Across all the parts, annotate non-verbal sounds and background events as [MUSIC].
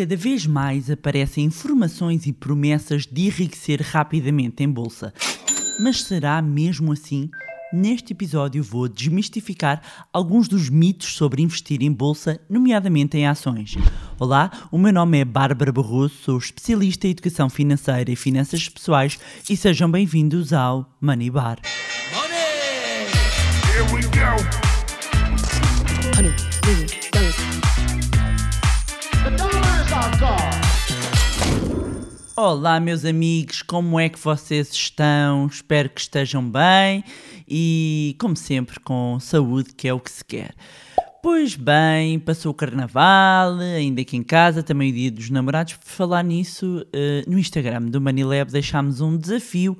Cada vez mais aparecem informações e promessas de enriquecer rapidamente em bolsa. Mas será mesmo assim? Neste episódio vou desmistificar alguns dos mitos sobre investir em bolsa, nomeadamente em ações. Olá, o meu nome é Bárbara Barroso, sou especialista em educação financeira e finanças pessoais e sejam bem-vindos ao Money Bar. Money! Here we go. Olá, meus amigos, como é que vocês estão? Espero que estejam bem e, como sempre, com saúde, que é o que se quer. Pois bem, passou o carnaval, ainda aqui em casa, também o dia dos namorados. Por falar nisso, eh, no Instagram do Manilab deixámos um desafio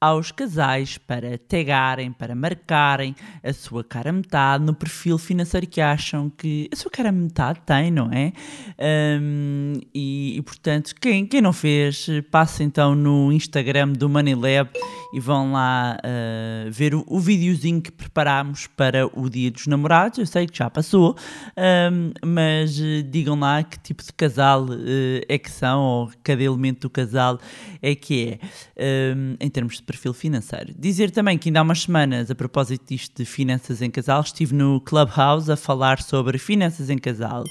aos casais para tagarem, para marcarem a sua cara metade no perfil financeiro que acham que a sua cara metade tem, não é? Um, e, e, portanto, quem, quem não fez, passa então no Instagram do Moneylab e vão lá uh, ver o, o videozinho que preparámos para o Dia dos Namorados. Eu sei que já passou, um, mas uh, digam lá que tipo de casal uh, é que são, ou cada elemento do casal é que é, um, em termos de perfil financeiro. Dizer também que ainda há umas semanas, a propósito disto de finanças em casal, estive no Clubhouse a falar sobre finanças em casal.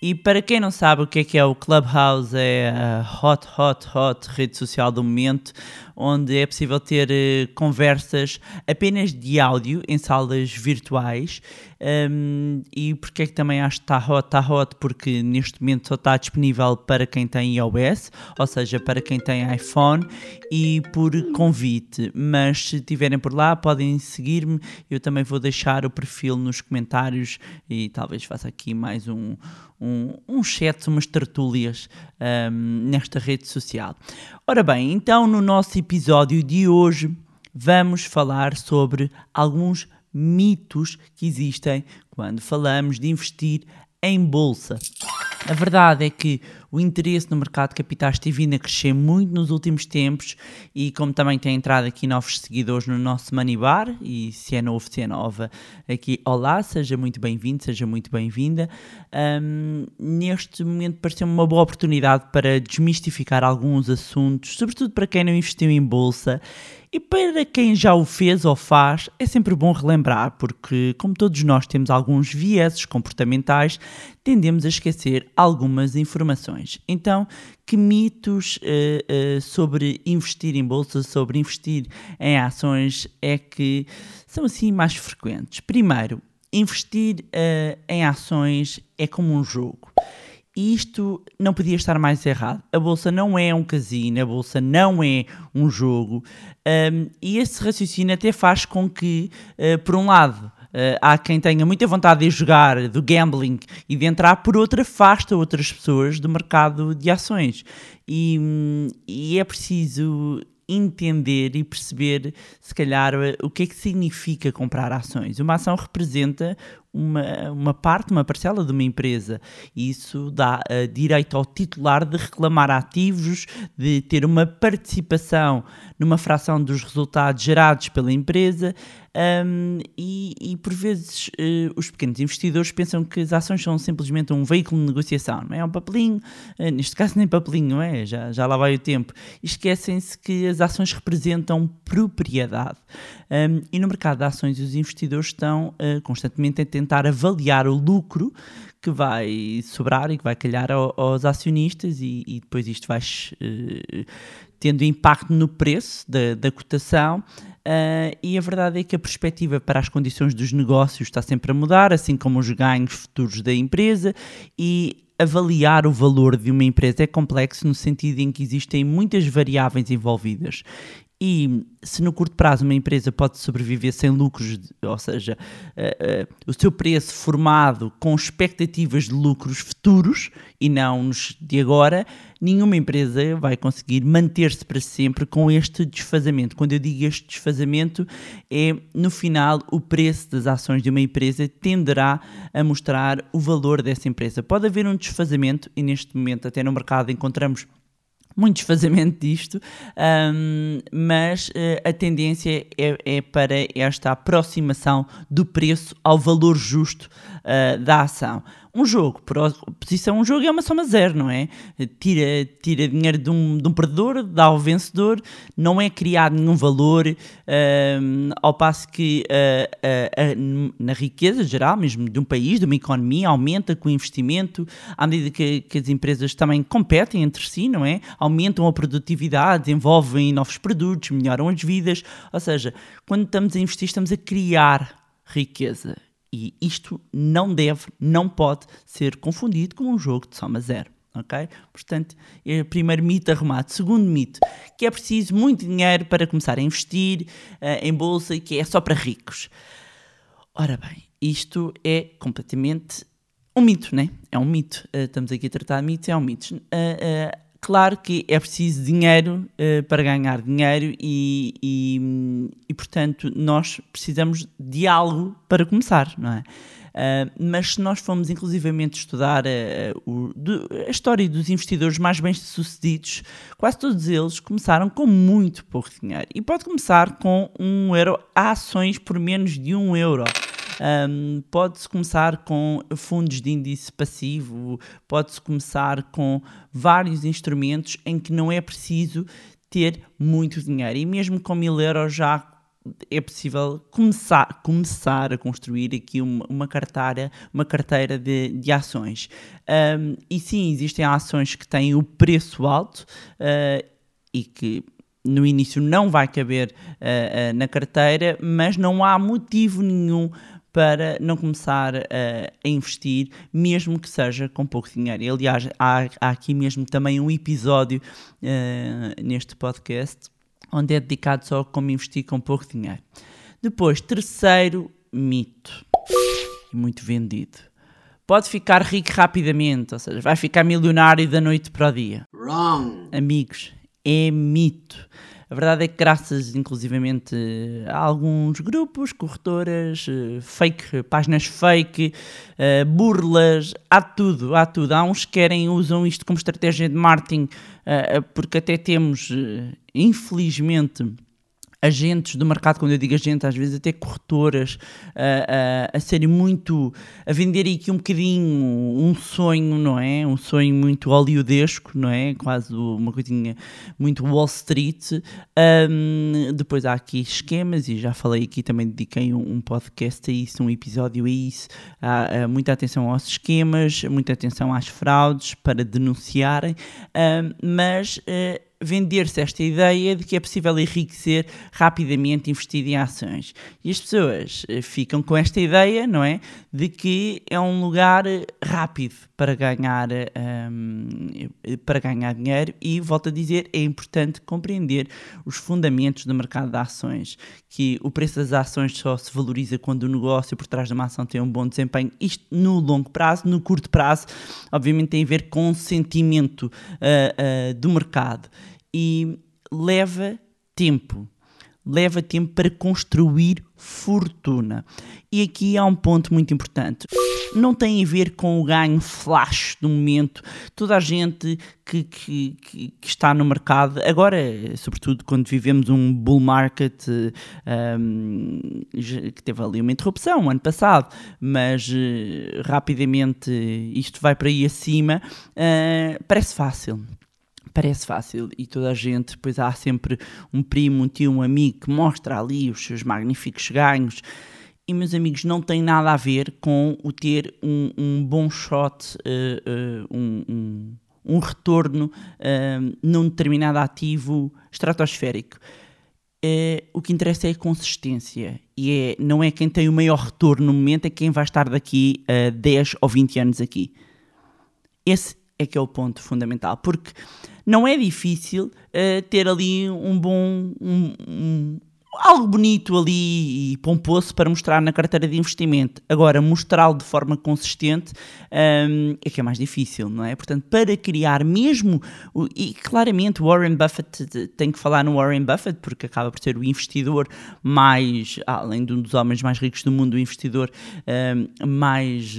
E para quem não sabe o que é que é o Clubhouse, é a hot, hot, hot rede social do momento, onde é possível ter uh, conversas apenas de áudio em salas virtuais. Um, e porque é que também acho que está hot? Está hot porque neste momento só está disponível para quem tem iOS, ou seja, para quem tem iPhone e por convite. Mas se estiverem por lá, podem seguir-me. Eu também vou deixar o perfil nos comentários e talvez faça aqui mais um, um, um chat, umas tertúlias um, nesta rede social. Ora bem, então no nosso episódio de hoje vamos falar sobre alguns mitos que existem quando falamos de investir em bolsa. A verdade é que o interesse no mercado de capitais tem vindo a crescer muito nos últimos tempos e como também tem entrado aqui novos seguidores no nosso Money Bar e se é novo, se é nova, aqui olá, seja muito bem-vindo, seja muito bem-vinda. Um, neste momento pareceu-me uma boa oportunidade para desmistificar alguns assuntos, sobretudo para quem não investiu em bolsa e para quem já o fez ou faz, é sempre bom relembrar, porque, como todos nós temos alguns vieses comportamentais, tendemos a esquecer algumas informações. Então, que mitos uh, uh, sobre investir em bolsa, sobre investir em ações é que são assim mais frequentes? Primeiro, investir uh, em ações é como um jogo. E isto não podia estar mais errado. A bolsa não é um casino, a bolsa não é um jogo. Um, e esse raciocínio até faz com que, por um lado, uh, há quem tenha muita vontade de jogar, do gambling e de entrar, por outra, afasta outras pessoas do mercado de ações. E, um, e é preciso entender e perceber, se calhar, o que é que significa comprar ações. Uma ação representa uma, uma parte, uma parcela de uma empresa. Isso dá uh, direito ao titular de reclamar ativos, de ter uma participação numa fração dos resultados gerados pela empresa um, e, e, por vezes uh, os pequenos investidores pensam que as ações são simplesmente um veículo de negociação, não é? um papelinho, uh, neste caso nem papelinho, não é? Já, já lá vai o tempo. Esquecem-se que as ações representam propriedade. Um, e no mercado de ações os investidores estão constantemente a tentar avaliar o lucro que vai sobrar e que vai calhar ao, aos acionistas e, e, depois isto vai tendo impacto no preço da, da cotação Uh, e a verdade é que a perspectiva para as condições dos negócios está sempre a mudar, assim como os ganhos futuros da empresa, e avaliar o valor de uma empresa é complexo no sentido em que existem muitas variáveis envolvidas. E se no curto prazo uma empresa pode sobreviver sem lucros, ou seja, uh, uh, o seu preço formado com expectativas de lucros futuros e não nos de agora, nenhuma empresa vai conseguir manter-se para sempre com este desfazamento. Quando eu digo este desfazamento, é no final o preço das ações de uma empresa tenderá a mostrar o valor dessa empresa. Pode haver um desfazamento e neste momento até no mercado encontramos muito desfazamento disto, um, mas uh, a tendência é, é, para esta aproximação do preço ao valor justo uh, da ação. Um jogo, por oposição, um jogo é uma soma zero, não é? Tira, tira dinheiro de um, de um perdedor, dá ao vencedor, não é criado nenhum valor, um, ao passo que uh, uh, uh, na riqueza geral, mesmo de um país, de uma economia, aumenta com o investimento, à medida que, que as empresas também competem entre si, não é? Aumentam a produtividade, desenvolvem novos produtos, melhoram as vidas, ou seja, quando estamos a investir, estamos a criar riqueza. E isto não deve, não pode ser confundido com um jogo de soma zero. Ok? Portanto, é primeiro mito arrumado. Segundo mito, que é preciso muito dinheiro para começar a investir uh, em bolsa e que é só para ricos. Ora bem, isto é completamente um mito, né? É um mito. Uh, estamos aqui a tratar de mitos, é um mito. Uh, Claro que é preciso dinheiro uh, para ganhar dinheiro e, e, e, portanto, nós precisamos de algo para começar, não é? Uh, mas se nós formos inclusivamente estudar uh, o, do, a história dos investidores mais bem-sucedidos, quase todos eles começaram com muito pouco dinheiro. E pode começar com um euro, há ações por menos de um euro. Um, pode-se começar com fundos de índice passivo, pode-se começar com vários instrumentos em que não é preciso ter muito dinheiro. E mesmo com mil euros já é possível começar, começar a construir aqui uma, uma carteira, uma carteira de, de ações. Um, e sim, existem ações que têm o preço alto uh, e que no início não vai caber uh, uh, na carteira, mas não há motivo nenhum para não começar a, a investir, mesmo que seja com pouco dinheiro. E, aliás, há, há, aqui mesmo também um episódio uh, neste podcast onde é dedicado só a como investir com pouco dinheiro. Depois, terceiro mito, muito vendido. Pode ficar rico rapidamente, ou seja, vai ficar milionário da noite para o dia. Wrong. Amigos, é mito. A verdade é que graças inclusivamente a alguns grupos, corretoras, eh, fake, páginas fake, uh, burlas, há tudo, há tudo. Há uns que querem, usam isto como estratégia de marketing, uh, porque até temos, infelizmente, agentes do mercado, quando eu digo agente, às vezes até corretoras, a, a, a serem muito, a venderem aqui um bocadinho um sonho, não é? Um sonho muito hollywoodesco, não é? Quase uma coisinha muito Wall Street. Um, depois há aqui esquemas, e já falei aqui, também dediquei um, um podcast a isso, um episódio a isso. Há, há muita atenção aos esquemas, muita atenção às fraudes para denunciarem, um, mas. Uh, vender-se esta ideia de que é possível enriquecer rapidamente investindo em ações. E as pessoas eh, ficam com esta ideia, não é? De que é um lugar eh, rápido para ganhar, um, ehm, para ganhar dinheiro e, volto a dizer, é importante compreender os fundamentos do mercado de ações, que o preço das ações só se valoriza quando o negócio por trás de uma ação tem um bom desempenho, isto no longo prazo, no curto prazo, obviamente tem a ver com o sentimento uh, uh, do mercado e leva tempo. Leva tempo para construir fortuna. E aqui há um ponto muito importante. Não tem a ver com o ganho flash do momento. Toda a gente que, que, que está no mercado, agora, sobretudo quando vivemos um bull market um, que teve ali uma interrupção ano passado, mas uh, rapidamente isto vai para aí acima, uh, parece fácil parece fácil e toda a gente, depois há sempre um primo, um tio, um amigo que mostra ali os seus magníficos ganhos. E, meus amigos, não tem nada a ver com o ter um, um bom shot, uh, uh, um, um, um, retorno uh, num determinado ativo estratosférico. o que interessa é a consistência e é, não é quem tem o maior retorno no momento, é quem vai estar daqui a 10 ou 20 anos aqui. Esse é que é o ponto fundamental, porque não é difícil uh, ter ali um bom. Um, um, algo bonito ali e pomposo para mostrar na carteira de investimento. Agora, mostrá-lo de forma consistente um, é que é mais difícil, não é? Portanto, para criar mesmo, e claramente Warren Buffett tem que falar no Warren Buffett, porque acaba por ser o investidor mais, além de um dos homens mais ricos do mundo, o investidor um, mais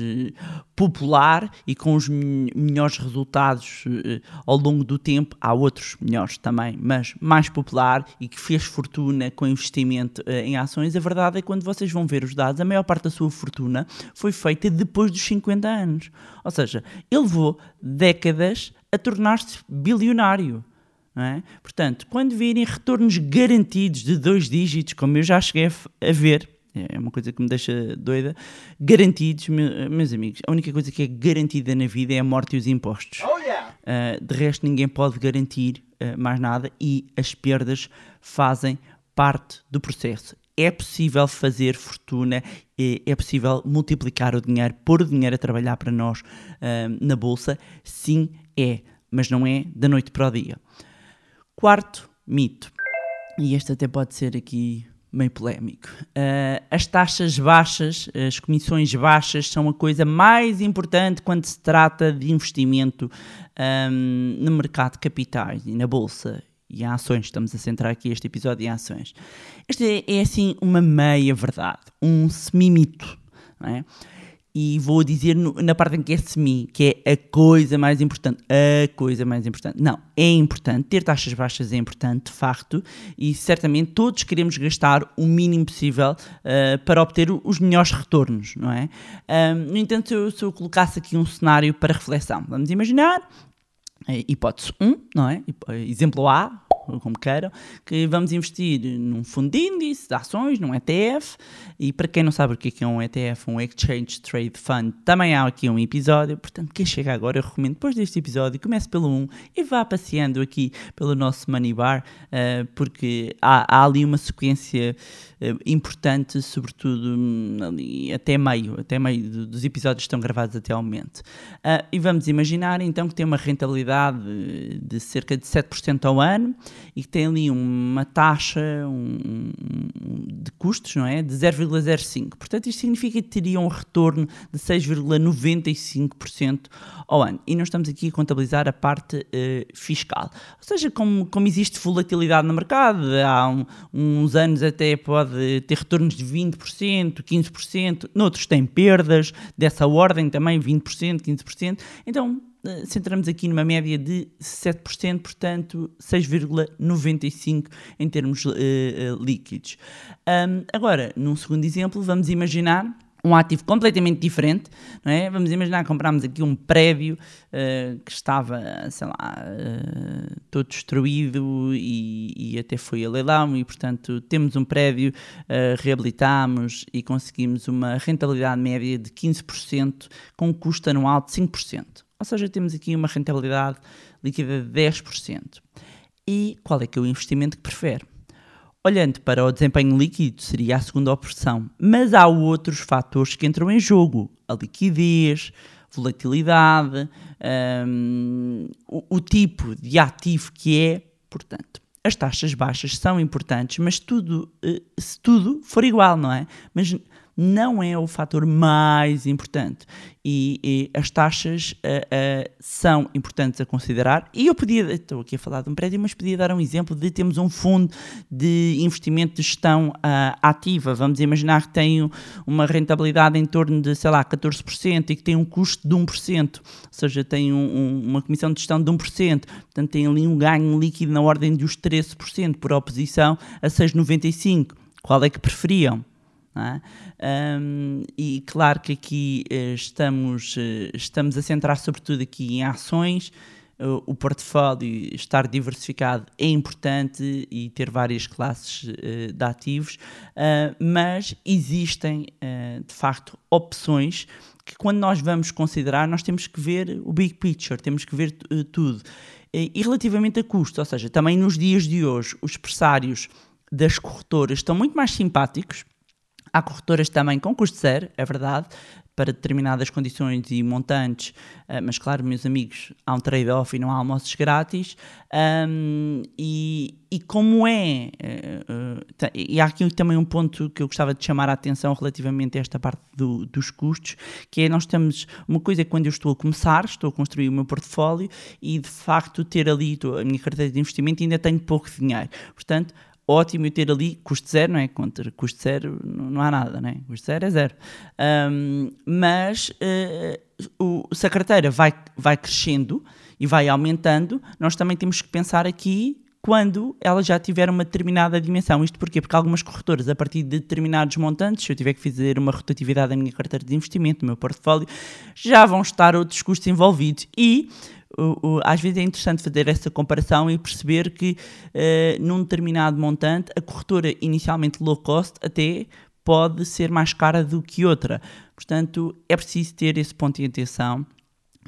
popular e com os melhores resultados uh, ao longo do tempo. Há outros melhores também, mas mais popular e que fez fortuna com investimento uh, em ações. A verdade é que quando vocês vão ver os dados, a maior parte da sua fortuna foi feita depois dos 50 anos. Ou seja, ele levou décadas a tornar-se bilionário. É? Portanto, quando virem retornos garantidos de dois dígitos, como eu já cheguei a ver, é uma coisa que me deixa doida. Garantidos, meus amigos, a única coisa que é garantida na vida é a morte e os impostos. Oh, yeah. uh, de resto, ninguém pode garantir uh, mais nada e as perdas fazem parte do processo. É possível fazer fortuna, é, é possível multiplicar o dinheiro, pôr o dinheiro a trabalhar para nós uh, na bolsa? Sim, é, mas não é da noite para o dia. Quarto mito, e este até pode ser aqui meio polémico. Uh, as taxas baixas, as comissões baixas, são a coisa mais importante quando se trata de investimento um, no mercado de capitais e na bolsa e em ações. Estamos a centrar aqui este episódio em ações. Este é, é assim uma meia verdade, um semi-mito. Não é? E vou dizer no, na parte em que é semi, que é a coisa mais importante. A coisa mais importante. Não, é importante. Ter taxas baixas é importante, de facto, e certamente todos queremos gastar o mínimo possível uh, para obter os melhores retornos, não é? Um, no entanto, se eu, se eu colocasse aqui um cenário para reflexão, vamos imaginar eh, hipótese 1, não é? Exemplo A, como queiram, que vamos investir num fundo de índice, de ações, num ETF, e para quem não sabe o que é, é um ETF, um Exchange Trade Fund, também há aqui um episódio, portanto, quem chega agora, eu recomendo depois deste episódio, comece pelo 1 e vá passeando aqui pelo nosso Money Bar, uh, porque há, há, ali uma sequência uh, importante, sobretudo hum, ali até meio, até meio dos episódios que estão gravados até ao momento. Uh, e vamos imaginar então que tem uma rentabilidade de cerca de 7% ao ano, e que tem ali uma taxa um, de custos, não é? De 0,05. Portanto, isto significa que teria um retorno de 6,95% ao ano. E nós estamos aqui a contabilizar a parte uh, fiscal. Ou seja, como, como existe volatilidade no mercado, há um, uns anos até pode ter retornos de 20%, 15%, noutros tem perdas dessa ordem também, 20%, 15%. Então, centramos aqui numa média de 7%, portanto 6,95% em termos uh, uh, líquidos. Um, agora, num segundo exemplo, vamos imaginar um ativo completamente diferente, não é? Vamos imaginar comprámos aqui um prédio uh, que estava, sei lá, uh, todo destruído e, e, até foi a leilão e, portanto, temos um prédio, uh, reabilitámos e conseguimos uma rentabilidade média de 15% com um custo anual de 5%. Ou seja, temos aqui uma rentabilidade líquida de 10%. E qual é que é o investimento que prefere? Olhando para o desempenho líquido, seria a segunda opção, mas há outros fatores que entram em jogo: a liquidez, volatilidade, um, o, o tipo de ativo que é. Portanto, as taxas baixas são importantes, mas tudo, eh, se tudo for igual, não é? Mas não é o fator mais importante. E, e as taxas uh, uh, são importantes a considerar. E eu podia, estou aqui a falar de um prédio, mas podia dar um exemplo de temos um fundo de investimento de gestão uh, ativa. Vamos imaginar que tem uma rentabilidade em torno de, sei lá, 14% e que tem um custo de 1%, ou seja, tem um, um, uma comissão de gestão de 1%. Portanto, tem ali um ganho líquido na ordem dos 13% por oposição a 6,95%. Qual é que preferiam? É? Um, e claro que aqui uh, estamos, uh, estamos a centrar sobretudo aqui em ações, o portfólio estar diversificado é importante e ter várias classes de ativos, mas existem de facto opções que quando nós vamos considerar nós temos que ver o big picture, temos que ver tudo. E relativamente a custo, ou seja, também nos dias de hoje os pressários das corretoras estão muito mais simpáticos, Há corretoras também com custo zero, é verdade, para determinadas condições e montantes, eh, mas claro, meus amigos, há um trade-off e não há almoços grátis. Um, e, e, como é, uh, uh, e há aqui também um ponto que eu gostava de chamar a atenção relativamente a esta parte do, dos custos, que é nós temos uma coisa é quando eu estou a começar, estou a construir o meu portfólio e de facto ter ali a minha carteira de investimento ainda tenho pouco dinheiro. Portanto, ótimo eu ter ali custo zero, não é? Contra custo zero não, há nada, não é? Custo zero é zero. Um, mas uh, o, se a carteira vai, vai crescendo e vai aumentando, nós também temos que pensar aqui quando ela já tiver uma determinada dimensão. Isto porquê? Porque algumas corretoras, a partir de determinados montantes, se eu tiver que fazer uma rotatividade da minha carteira de investimento, do meu portfólio, já vão estar outros custos envolvidos. E uh, uh, às vezes é interessante fazer essa comparação e perceber que uh, num determinado montante, a corretora inicialmente low cost até pode ser mais cara do que outra. Portanto, é preciso ter esse ponto de atenção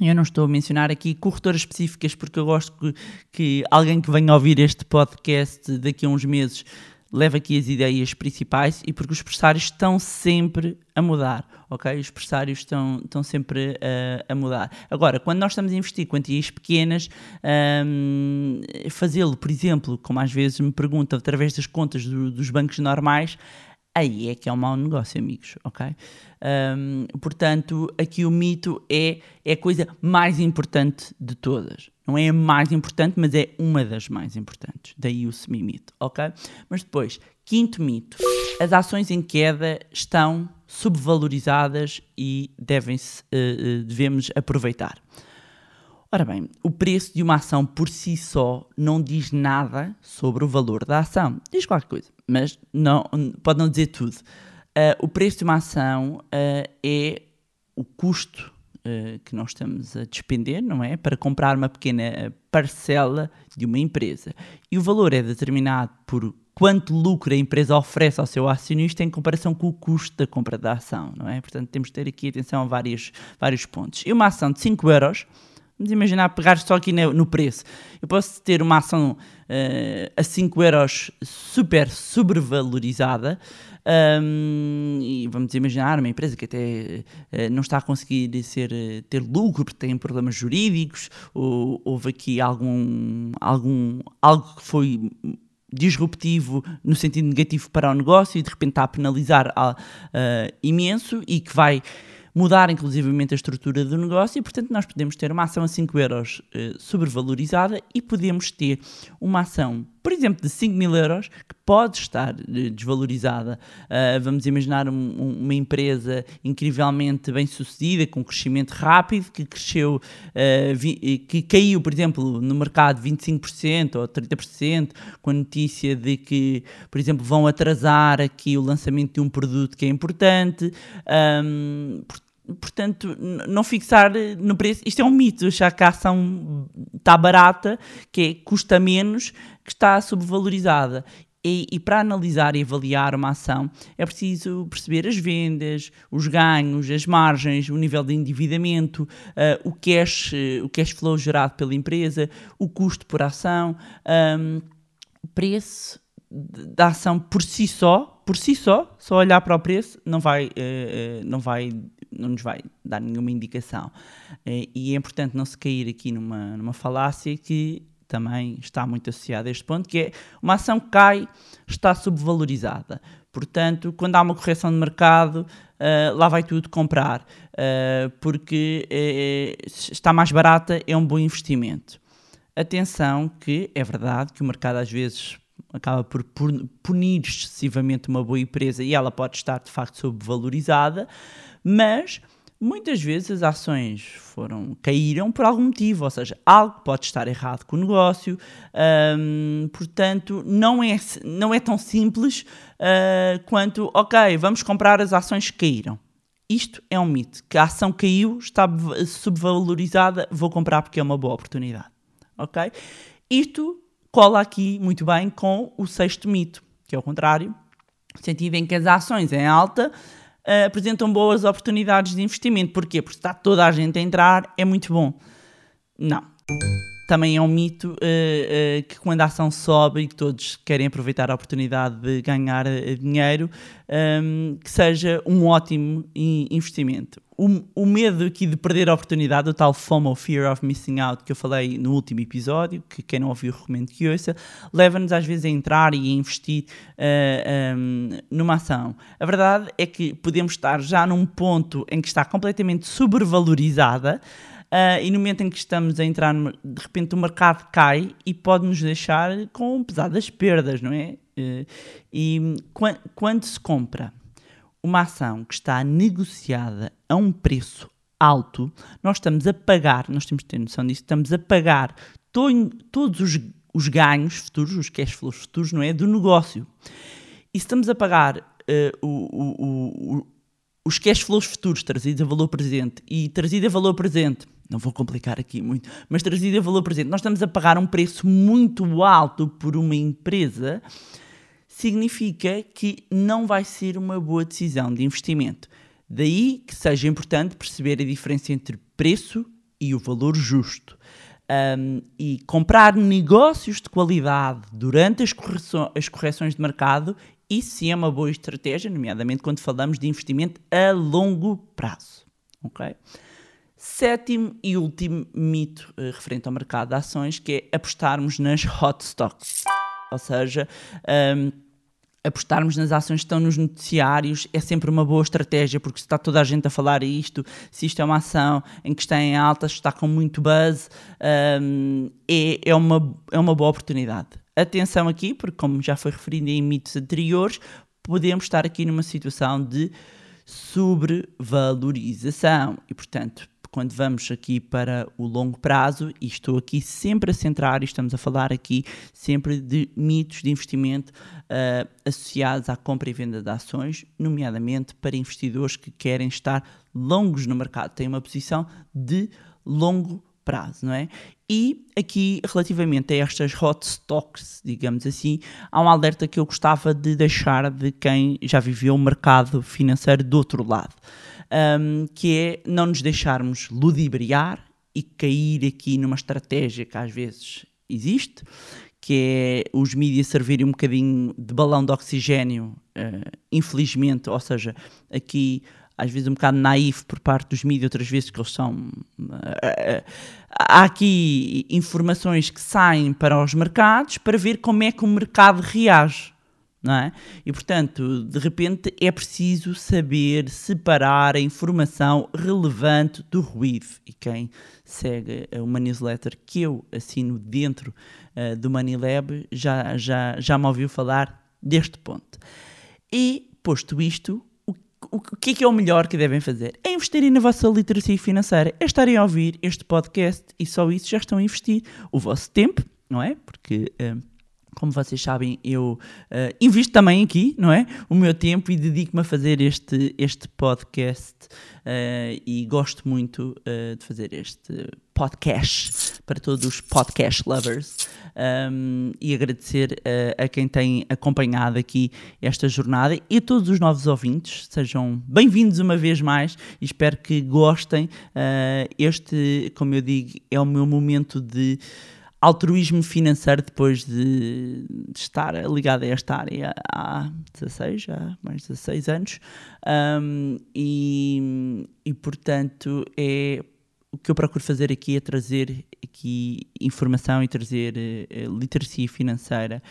eu não estou a mencionar aqui corretoras específicas porque eu gosto que, que, alguém que venha ouvir este podcast daqui a uns meses leve aqui as ideias principais e porque os pressários estão sempre a mudar, ok? Os pressários estão, estão sempre uh, a mudar. Agora, quando nós estamos a investir quantias pequenas, um, fazê-lo, por exemplo, como às vezes me perguntam, através das contas do, dos bancos normais, aí é que é um mau negócio, amigos, ok? Um, portanto, aqui o mito é, é a coisa mais importante de todas. Não é a mais importante, mas é uma das mais importantes. Daí o semi-mito, ok? Mas depois, quinto mito: as ações em queda estão subvalorizadas e devem-se, uh, uh, devemos aproveitar. Ora bem, o preço de uma ação por si só não diz nada sobre o valor da ação. Diz qualquer coisa, mas não, pode não dizer tudo. Uh, o preço de uma ação uh, é o custo uh, que nós estamos a despender, não é? Para comprar uma pequena parcela de uma empresa. E o valor é determinado por quanto lucro a empresa oferece ao seu acionista em comparação com o custo da compra da ação, não é? Portanto, temos de ter aqui atenção a vários, vários pontos. E uma ação de 5 euros Vamos imaginar pegar só aqui no preço. Eu posso ter uma ação uh, a 5 euros super sobrevalorizada um, e vamos imaginar uma empresa que até uh, não está a conseguir ser, uh, ter lucro porque tem problemas jurídicos ou houve aqui algum, algum algo que foi disruptivo no sentido negativo para o negócio e de repente está a penalizar uh, imenso e que vai mudar inclusivamente a estrutura do negócio e, portanto, nós podemos ter uma ação a 5 euros uh, sobrevalorizada e podemos ter uma ação, por exemplo, de 5 mil euros que pode estar uh, desvalorizada. Uh, vamos imaginar um, um, uma empresa incrivelmente bem sucedida, com crescimento rápido, que cresceu, vi, que caiu, por exemplo, no mercado 25% ou 30%, com a notícia de que, por exemplo, vão atrasar aqui o lançamento de um produto que é importante. Um, portanto, não fixar no preço. Isto é um mito, achar que a ação está barata, que é, custa menos, que está subvalorizada. E, e, para analisar e avaliar uma ação é preciso perceber as vendas, os ganhos, as margens, o nível de endividamento, uh, o, cash, uh, o cash flow gerado pela empresa, o custo por ação, um, o preço da ação por si só, por si só, só olhar para o preço não vai, uh, não vai não nos vai dar nenhuma indicação. Eh, e é importante não se cair aqui numa, numa falácia que também está muito associada a este ponto, que é uma ação que cai, está subvalorizada. Portanto, quando há uma correção de mercado, uh, lá vai tudo comprar, uh, porque uh, está mais barata, é um bom investimento. Atenção que é verdade que o mercado às vezes acaba por punir excessivamente uma boa empresa e ela pode estar de facto subvalorizada, mas muitas vezes as ações foram caíram por algum motivo, ou seja, algo pode estar errado com o negócio, hum, portanto não é, não é tão simples uh, quanto, ok, vamos comprar as ações que caíram. Isto é um mito, que a ação caiu, está subvalorizada, vou comprar porque é uma boa oportunidade. Ok? Isto cola aqui muito bem com o sexto mito, que é o contrário, no sentido em que as ações em alta uh, apresentam boas oportunidades de investimento. Porquê? Porque está toda a gente a entrar, é muito bom. Não. Também é um mito uh, uh, que quando a ação sobe e todos querem aproveitar a oportunidade de ganhar dinheiro, um, ehm, que seja um ótimo investimento o, o, medo aqui de perder a oportunidade, o tal FOMO, Fear of Missing Out, que eu falei no último episódio, que quem não ouviu recomendo que ouça, leva-nos às vezes a entrar e a investir uh, um, ehm, numa ação. A verdade é que podemos estar já num ponto em que está completamente sobrevalorizada, uh, e no momento em que estamos a entrar, de repente o mercado cai e pode nos deixar com pesadas perdas, não é? Uh, e quando, quando se compra uma ação que está negociada a um preço alto, nós estamos a pagar, nós temos que ter noção disso, estamos a pagar to, todos os, os ganhos futuros, os cash flows futuros, não é? Do negócio. E se estamos a pagar uh, o, o, o, os cash flows futuros trazidos a valor presente e trazido a valor presente, não vou complicar aqui muito, mas trazido a valor presente, nós estamos a pagar um preço muito alto por uma empresa, significa que não vai ser uma boa decisão de investimento. Daí que seja importante perceber a diferença entre preço e o valor justo. Um, e comprar negócios de qualidade durante as, as correções de mercado, isso sim é uma boa estratégia, nomeadamente quando falamos de investimento a longo prazo. Okay? Sétimo e último mito uh, referente ao mercado de ações, que é apostarmos nas hot stocks. Ou seja, um, apostarmos nas ações que estão nos noticiários é sempre uma boa estratégia, porque se está toda a gente a falar isto, se isto é uma ação em que está em alta, está com muito buzz, um, é, é, uma, é uma boa oportunidade. Atenção aqui, porque como já foi referido em mitos anteriores, podemos estar aqui numa situação de sobrevalorização e, portanto, quando vamos aqui para o longo prazo, e estou aqui sempre a centrar, e estamos a falar aqui sempre de mitos de investimento uh, associados à compra e venda de ações, nomeadamente para investidores que querem estar longos no mercado, têm uma posição de longo prazo, não é? E aqui, relativamente a estas hot stocks, digamos assim, há um alerta que eu gostava de deixar de quem já viveu o mercado financeiro do outro lado um, que é não nos deixarmos ludibriar e cair aqui numa estratégia que às vezes existe, que é os mídias servirem um bocadinho de balão de oxigênio, uh, infelizmente, ou seja, aqui às vezes um bocado naif por parte dos mídias, outras vezes que eles são. Uh, há aqui informações que saem para os mercados para ver como é que o mercado reage não é? E portanto, de repente é preciso saber separar a informação relevante do ruído. E quem segue uma newsletter que eu assino dentro uh, do Money já, já, já me ouviu falar deste ponto. E, posto isto, o, o, o que é que é o melhor que devem fazer? É investirem na vossa literacia financeira, é estarem a ouvir este podcast e só isso já estão a investir o vosso tempo, não é? Porque. Uh, como vocês sabem, eu uh, invisto também aqui, não é? O meu tempo e dedico-me a fazer este, este podcast uh, e gosto muito uh, de fazer este podcast para todos os podcast lovers um, e agradecer a quem tem acompanhado aqui esta jornada e a todos os novos ouvintes. Sejam bem-vindos uma vez mais e espero que gostem. este, como eu digo, é o meu momento de altruísmo financeiro depois de, de, estar ligado a esta área há 16, já mais de 16 anos. Um, e, e, portanto, é o que eu procuro fazer aqui é trazer aqui informação e trazer uh, literacia financeira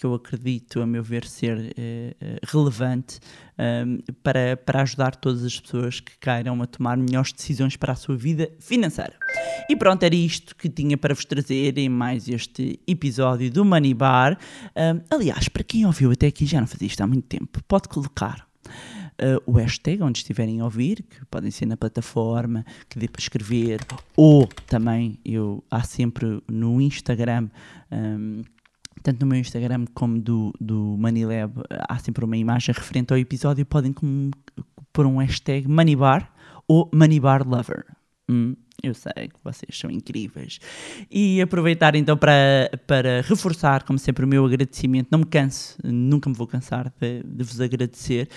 que eu acredito, a meu ver, ser uh, relevante um, para, para ajudar todas as pessoas que queiram a tomar melhores decisões para a sua vida financeira. E pronto, era isto que tinha para vos trazer em mais este episódio do Money Bar. Aliás, para quem ouviu até aqui, já não fazia isto há muito tempo, pode colocar Uh, o hashtag onde estiverem a ouvir, que podem ser na plataforma, que dê para escrever, ou também eu há sempre no Instagram. Um, tanto no meu Instagram como do, do Moneylab, há sempre uma imagem referente ao episódio. Podem pôr um hashtag Moneybar ou Moneybar Hum, eu sei que vocês são incríveis. E aproveitar então para, para reforçar, como sempre, o meu agradecimento. Não me canso, nunca me vou cansar de, de vos agradecer.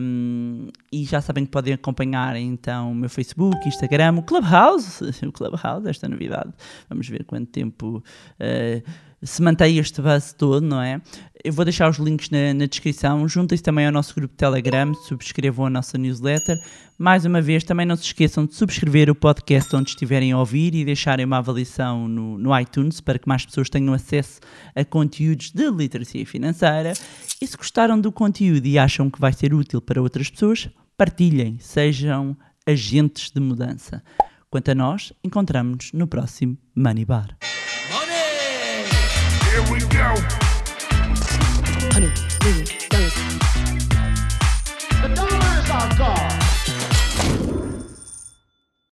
Um, e já sabem que podem acompanhar então o meu Facebook, Instagram, o Clubhouse. [LAUGHS] O Clubhouse, esta novidade. Vamos ver quanto tempo. Uh, se mantém este buzz todo, não é? Eu vou deixar os links na, na descrição. Juntem-se também ao nosso grupo Telegram, subscrevam a nossa newsletter. Mais uma vez, também não se esqueçam de subscrever o podcast onde estiverem a ouvir e deixarem uma avaliação no, no iTunes para que mais pessoas tenham acesso a conteúdos de literacia financeira. E se gostaram do conteúdo e acham que vai ser útil para outras pessoas, partilhem, sejam agentes de mudança. Quanto a nós, encontramos-nos no próximo Money Bar. Honey, baby.